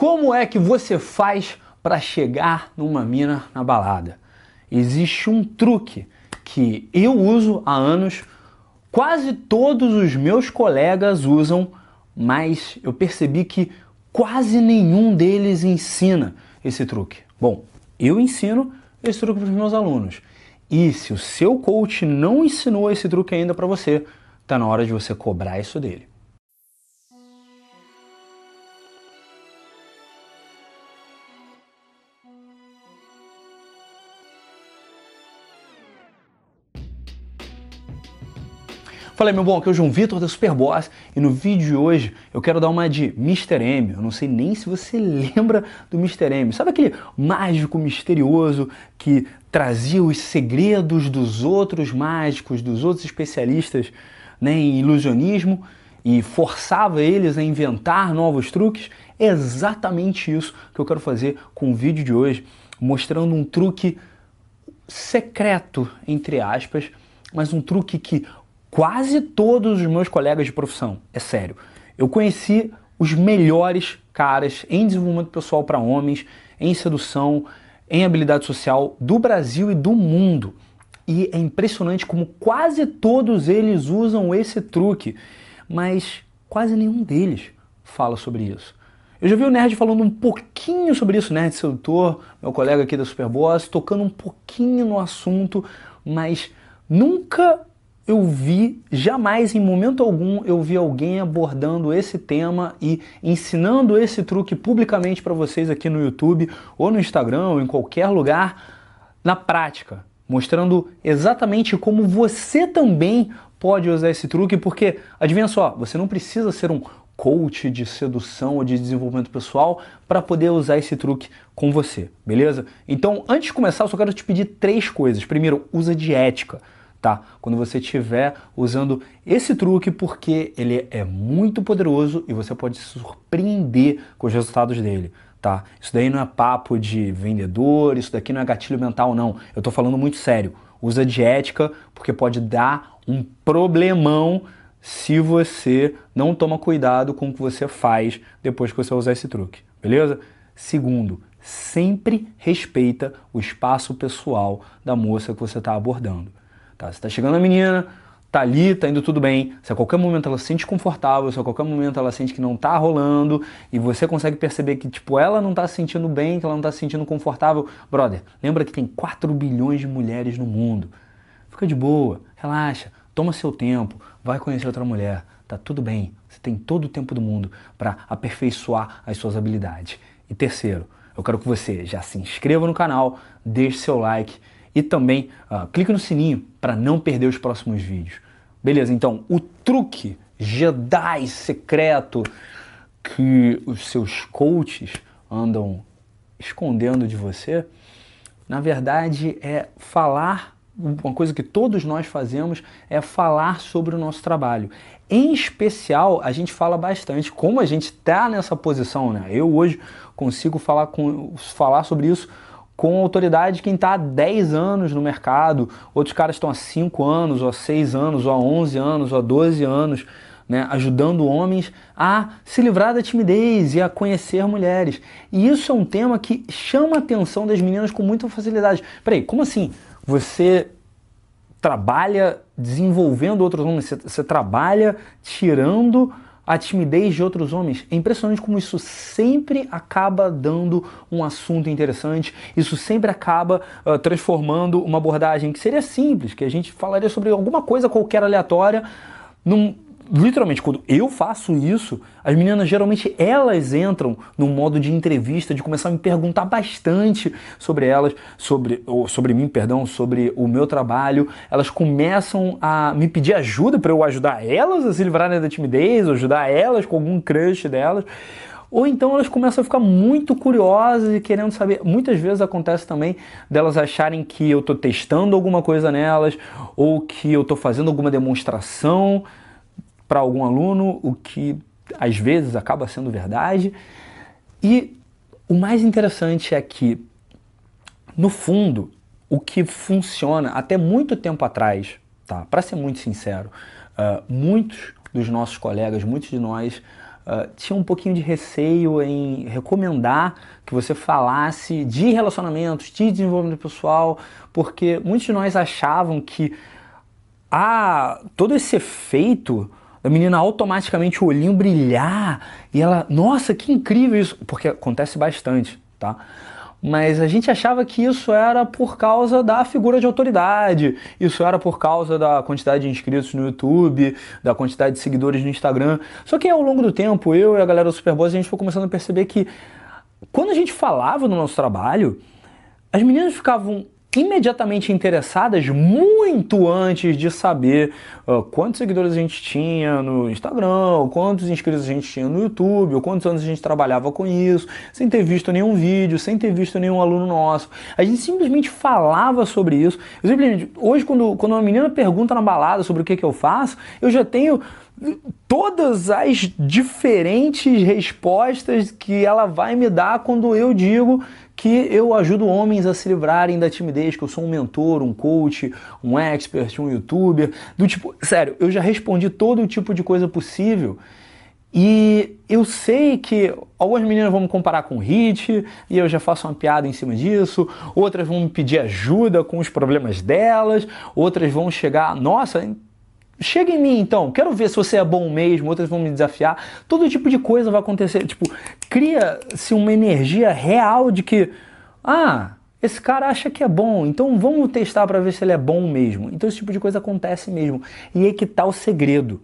Como é que você faz para chegar numa mina na balada? Existe um truque que eu uso há anos, quase todos os meus colegas usam, mas eu percebi que quase nenhum deles ensina esse truque. Bom, eu ensino esse truque para os meus alunos. E se o seu coach não ensinou esse truque ainda para você, está na hora de você cobrar isso dele. Fala meu bom, aqui é o João Vitor da Superboss e no vídeo de hoje eu quero dar uma de Mr. M. Eu não sei nem se você lembra do Mr. M. Sabe aquele mágico misterioso que trazia os segredos dos outros mágicos, dos outros especialistas né, em ilusionismo e forçava eles a inventar novos truques? É exatamente isso que eu quero fazer com o vídeo de hoje, mostrando um truque secreto, entre aspas, mas um truque que quase todos os meus colegas de profissão, é sério. Eu conheci os melhores caras em desenvolvimento pessoal para homens, em sedução, em habilidade social do Brasil e do mundo. E é impressionante como quase todos eles usam esse truque, mas quase nenhum deles fala sobre isso. Eu já vi o Nerd falando um pouquinho sobre isso, Nerd Sedutor, meu colega aqui da Superboss, tocando um pouquinho no assunto, mas nunca eu vi, jamais em momento algum, eu vi alguém abordando esse tema e ensinando esse truque publicamente para vocês aqui no YouTube, ou no Instagram, ou em qualquer lugar, na prática, mostrando exatamente como você também pode usar esse truque, porque, adivinha só, você não precisa ser um coach de sedução ou de desenvolvimento pessoal para poder usar esse truque com você, beleza? Então, antes de começar, eu só quero te pedir três coisas. Primeiro, usa de ética tá? Quando você estiver usando esse truque, porque ele é muito poderoso e você pode se surpreender com os resultados dele, tá? Isso daí não é papo de vendedor, isso daqui não é gatilho mental, não. Eu tô falando muito sério. Usa de ética, porque pode dar um problemão se você não toma cuidado com o que você faz depois que você usar esse truque, beleza? Segundo, sempre respeita o espaço pessoal da moça que você está abordando. Tá? Você tá chegando a menina, tá ali, tá indo tudo bem. Se a qualquer momento ela se sente confortável, se a qualquer momento ela sente que não tá rolando e você consegue perceber que tipo ela não tá se sentindo bem, que ela não tá se sentindo confortável, brother, lembra que tem 4 bilhões de mulheres no mundo. Fica de boa, relaxa, toma seu tempo, vai conhecer outra mulher, tá tudo bem. Você tem todo o tempo do mundo para aperfeiçoar as suas habilidades. E terceiro, eu quero que você já se inscreva no canal, deixe seu like e também uh, clique no sininho para não perder os próximos vídeos. Beleza, então o truque Jedi secreto que os seus coaches andam escondendo de você, na verdade é falar, uma coisa que todos nós fazemos é falar sobre o nosso trabalho. Em especial, a gente fala bastante, como a gente está nessa posição, né? Eu hoje consigo falar, com, falar sobre isso com autoridade quem está há 10 anos no mercado, outros caras estão há 5 anos, ou há 6 anos, ou há 11 anos, ou há 12 anos, né, ajudando homens a se livrar da timidez e a conhecer mulheres. E isso é um tema que chama a atenção das meninas com muita facilidade. Peraí, como assim? Você trabalha desenvolvendo outros homens, você, você trabalha tirando a timidez de outros homens. É impressionante como isso sempre acaba dando um assunto interessante, isso sempre acaba uh, transformando uma abordagem que seria simples, que a gente falaria sobre alguma coisa qualquer aleatória, num, literalmente, quando eu faço isso, as meninas geralmente elas entram num modo de entrevista, de começar a me perguntar bastante sobre elas, sobre, ou sobre mim, perdão, sobre o meu trabalho. Elas começam a me pedir ajuda para eu ajudar elas a se livrarem da timidez, ajudar elas com algum crush delas. Ou então elas começam a ficar muito curiosas e querendo saber. Muitas vezes acontece também delas acharem que eu estou testando alguma coisa nelas, ou que eu estou fazendo alguma demonstração para algum aluno, o que às vezes acaba sendo verdade. E o mais interessante é que, no fundo, o que funciona até muito tempo atrás, tá? Para ser muito sincero, uh, muitos dos nossos colegas, muitos de nós uh, tinham um pouquinho de receio em recomendar que você falasse de relacionamentos, de desenvolvimento pessoal, porque muitos de nós achavam que ah, todo esse efeito da menina automaticamente o olhinho brilhar e ela, nossa, que incrível isso, porque acontece bastante, tá? Mas a gente achava que isso era por causa da figura de autoridade, isso era por causa da quantidade de inscritos no YouTube, da quantidade de seguidores no Instagram. Só que ao longo do tempo, eu e a galera do Superboss, a gente foi começando a perceber que quando a gente falava no nosso trabalho, as meninas ficavam imediatamente interessadas muito antes de saber uh, quantos seguidores a gente tinha no Instagram, quantos inscritos a gente tinha no YouTube, ou quantos anos a gente trabalhava com isso, sem ter visto nenhum vídeo, sem ter visto nenhum aluno nosso. A gente simplesmente falava sobre isso. Eu simplesmente, hoje, quando, quando uma menina pergunta na balada sobre o que, que eu faço, eu já tenho todas as diferentes respostas que ela vai me dar quando eu digo que eu ajudo homens a se livrarem da timidez, que eu sou um mentor, um coach, um expert, um youtuber, do tipo, sério, eu já respondi todo tipo de coisa possível. E eu sei que algumas meninas vão me comparar com o Hit, e eu já faço uma piada em cima disso, outras vão me pedir ajuda com os problemas delas, outras vão chegar, nossa, Chega em mim então, quero ver se você é bom mesmo, outras vão me desafiar. Todo tipo de coisa vai acontecer. Tipo, cria-se uma energia real de que, ah, esse cara acha que é bom, então vamos testar para ver se ele é bom mesmo. Então esse tipo de coisa acontece mesmo. E aí que tá o segredo.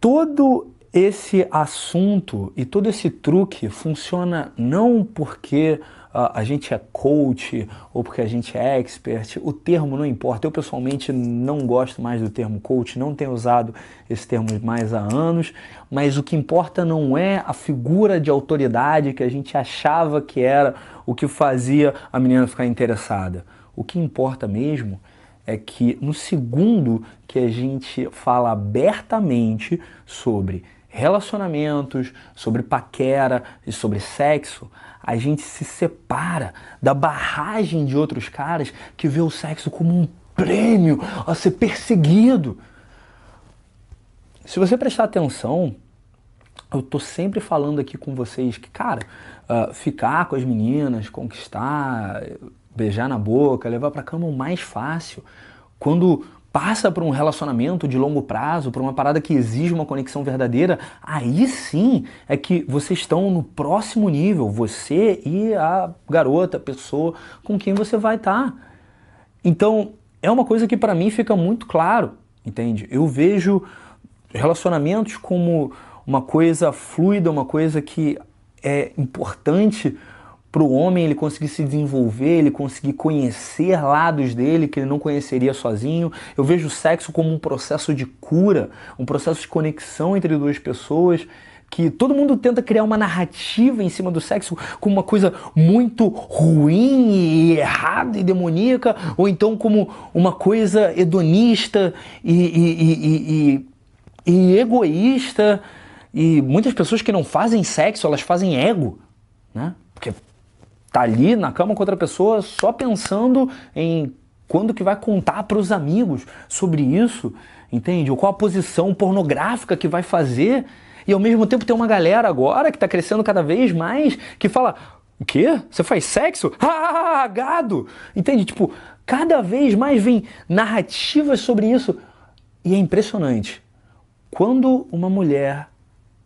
Todo esse assunto e todo esse truque funciona não porque a gente é coach ou porque a gente é expert, o termo não importa. Eu pessoalmente não gosto mais do termo coach, não tenho usado esse termo mais há anos, mas o que importa não é a figura de autoridade que a gente achava que era o que fazia a menina ficar interessada. O que importa mesmo é que no segundo que a gente fala abertamente sobre relacionamentos, sobre paquera e sobre sexo, a gente se separa da barragem de outros caras que vê o sexo como um prêmio a ser perseguido. Se você prestar atenção, eu tô sempre falando aqui com vocês que, cara, uh, ficar com as meninas, conquistar, beijar na boca, levar pra cama é o mais fácil. Quando passa por um relacionamento de longo prazo, por uma parada que exige uma conexão verdadeira, aí sim é que vocês estão no próximo nível, você e a garota, a pessoa com quem você vai estar. Tá. Então, é uma coisa que para mim fica muito claro, entende? Eu vejo relacionamentos como uma coisa fluida, uma coisa que é importante para o homem ele conseguir se desenvolver, ele conseguir conhecer lados dele que ele não conheceria sozinho. Eu vejo o sexo como um processo de cura, um processo de conexão entre duas pessoas que todo mundo tenta criar uma narrativa em cima do sexo como uma coisa muito ruim e errada e demoníaca, ou então como uma coisa hedonista e, e, e, e, egoísta. E muitas pessoas que não fazem sexo, elas fazem ego, né? Tá ali na cama com outra pessoa só pensando em quando que vai contar para os amigos sobre isso, entende? Ou qual a posição pornográfica que vai fazer. E ao mesmo tempo tem uma galera agora que está crescendo cada vez mais que fala: o quê? Você faz sexo? Ah, gado! Entende? Tipo, cada vez mais vem narrativas sobre isso. E é impressionante. Quando uma mulher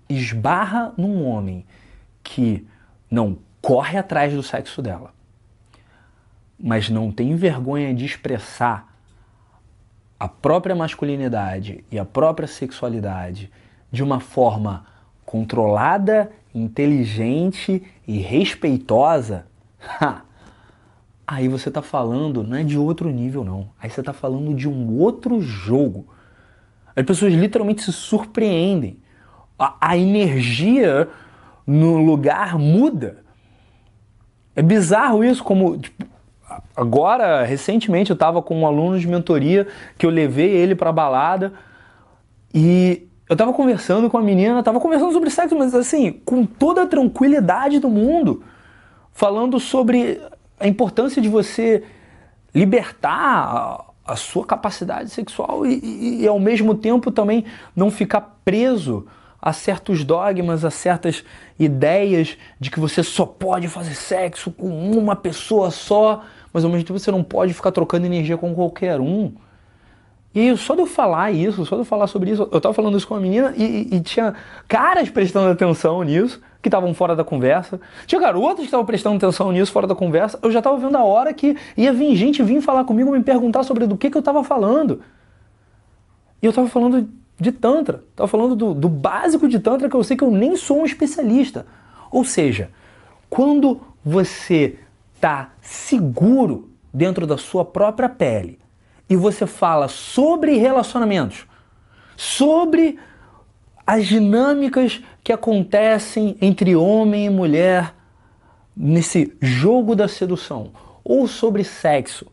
esbarra num homem que não corre atrás do sexo dela, mas não tem vergonha de expressar a própria masculinidade e a própria sexualidade de uma forma controlada, inteligente e respeitosa, aí você está falando não é de outro nível não, aí você está falando de um outro jogo. As pessoas literalmente se surpreendem. A, a energia no lugar muda. É bizarro isso, como tipo, agora, recentemente, eu estava com um aluno de mentoria que eu levei ele para balada e eu estava conversando com a menina, estava conversando sobre sexo, mas assim, com toda a tranquilidade do mundo, falando sobre a importância de você libertar a, a sua capacidade sexual e, e, e, ao mesmo tempo também não ficar preso a certos dogmas, a certas ideias de que você só pode fazer sexo com uma pessoa só, mas ao mesmo tempo você não pode ficar trocando energia com qualquer um. E só de eu falar isso, só de eu falar sobre isso, eu tava falando isso com uma menina e, e, tinha caras prestando atenção nisso, que estavam fora da conversa. Tinha garotas que estavam prestando atenção nisso, fora da conversa. Eu já tava vendo a hora que ia vir gente vir falar comigo, me perguntar sobre do que, que eu tava falando. E eu tava falando de Tantra, tava falando do, do básico de Tantra que eu sei que eu nem sou um especialista. Ou seja, quando você tá seguro dentro da sua própria pele, e você fala sobre relacionamentos, sobre as dinâmicas que acontecem entre homem e mulher nesse jogo da sedução, ou sobre sexo,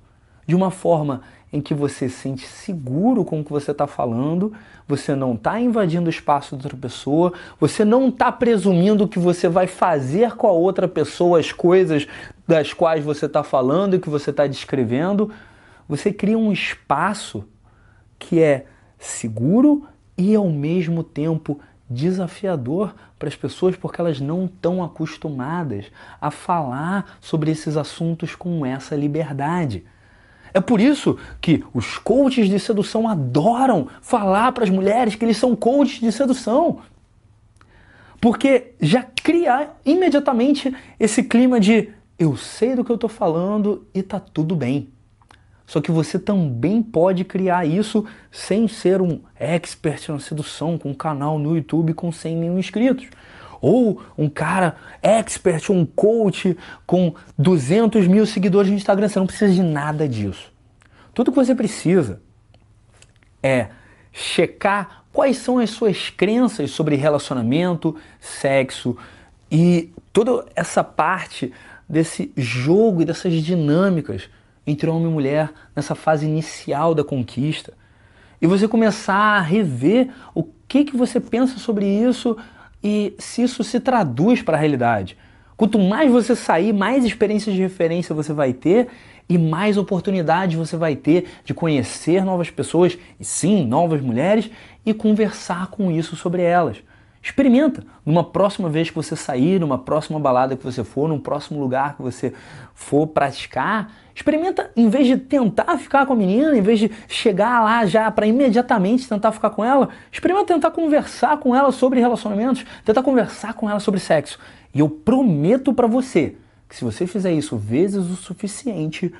de uma forma em que você se sente seguro com o que você está falando, você não está invadindo o espaço de outra pessoa, você não está presumindo que você vai fazer com a outra pessoa as coisas das quais você está falando e que você está descrevendo, você cria um espaço que é seguro e ao mesmo tempo desafiador para as pessoas porque elas não estão acostumadas a falar sobre esses assuntos com essa liberdade. É por isso que os coaches de sedução adoram falar para as mulheres que eles são coaches de sedução. Porque já cria imediatamente esse clima de eu sei do que eu estou falando e tá tudo bem. Só que você também pode criar isso sem ser um expert na sedução, com um canal no YouTube com 100 mil inscritos. Ou um cara expert, um coach com 200 mil seguidores no Instagram. Você não precisa de nada disso. Tudo que você precisa é checar quais são as suas crenças sobre relacionamento, sexo e toda essa parte desse jogo e dessas dinâmicas entre homem e mulher nessa fase inicial da conquista. E você começar a rever o que, que você pensa sobre isso e se isso se traduz para a realidade. Quanto mais você sair, mais experiências de referência você vai ter e mais oportunidades você vai ter de conhecer novas pessoas, e sim, novas mulheres, e conversar com isso sobre elas. Experimenta. Numa próxima vez que você sair, numa próxima balada que você for, num próximo lugar que você for praticar, experimenta, em vez de tentar ficar com a menina, em vez de chegar lá já para imediatamente tentar ficar com ela, experimenta tentar conversar com ela sobre relacionamentos, tentar conversar com ela sobre sexo. E eu prometo para você que se você fizer isso vezes o suficiente,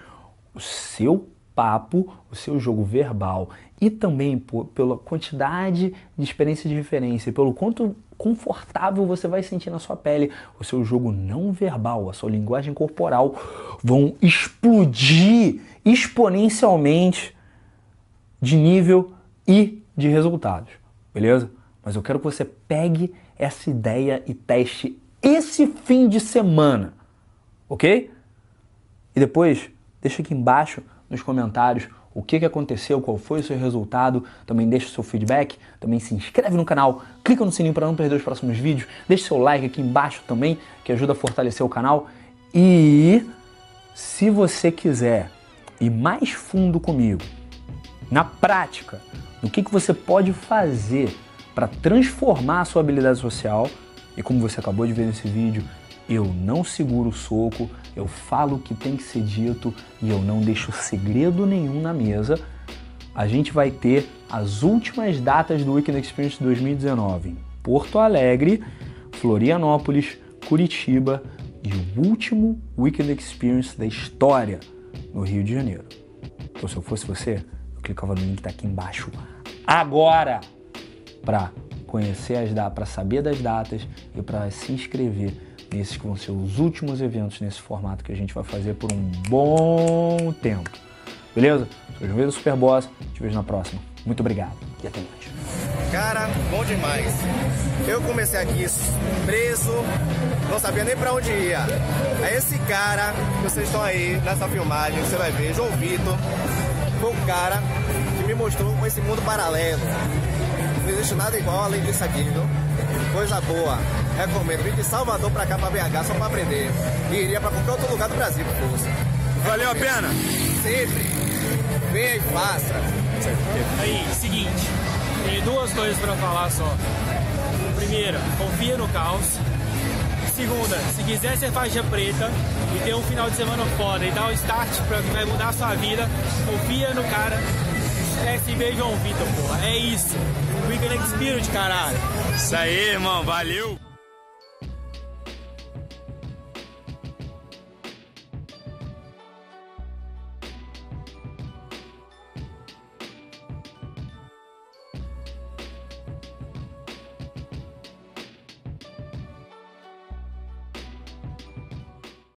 o seu papo, o seu jogo verbal e também por, pela quantidade de experiência de referência, pelo quanto confortável você vai sentir na sua pele, o seu jogo não verbal, a sua linguagem corporal vão explodir exponencialmente de nível e de resultados, beleza? Mas eu quero que você pegue essa ideia e teste esse fim de semana, ok? E depois deixa aqui embaixo nos comentários o que, que aconteceu, qual foi o seu resultado, também deixa o seu feedback, também se inscreve no canal, clica no sininho para não perder os próximos vídeos, deixa seu like aqui embaixo também, que ajuda a fortalecer o canal. E se você quiser ir mais fundo comigo, na prática, no que, que você pode fazer para transformar a sua habilidade social, e como você acabou de ver nesse vídeo, eu não seguro o soco, eu falo o que tem que ser dito e eu não deixo segredo nenhum na mesa. A gente vai ter as últimas datas do Weekend Experience 2019 em Porto Alegre, Florianópolis, Curitiba e o último Weekend Experience da história no Rio de Janeiro. Então, se eu fosse você, eu clicava no link que está aqui embaixo agora para conhecer as datas, para saber das datas e para se inscrever nesses que vão ser os últimos eventos nesse formato que a gente vai fazer por um bom tempo. Beleza? Sou o do Superboss, te vejo na próxima. Muito obrigado e até mais. Cara, bom demais. Eu comecei aqui preso, não sabia nem pra onde ia. É esse cara que vocês estão aí nessa filmagem, você vai ver, João Vitor, foi o cara que me mostrou esse mundo paralelo. Não existe nada igual além disso aqui, viu? coisa boa. Recomendo Vim de Salvador pra cá, pra BH, só pra aprender. E iria pra qualquer outro lugar do Brasil, por força. Valeu a pena? Sempre. Venha e faça. Aí, seguinte. Tem duas coisas pra falar só. Primeira, confia no caos. Segunda, se quiser ser faixa preta e ter um final de semana foda e dar um start pra que vai mudar a sua vida, confia no cara SB João Vitor, porra. É isso. Weekend Spirit, caralho. Isso aí, irmão. Valeu.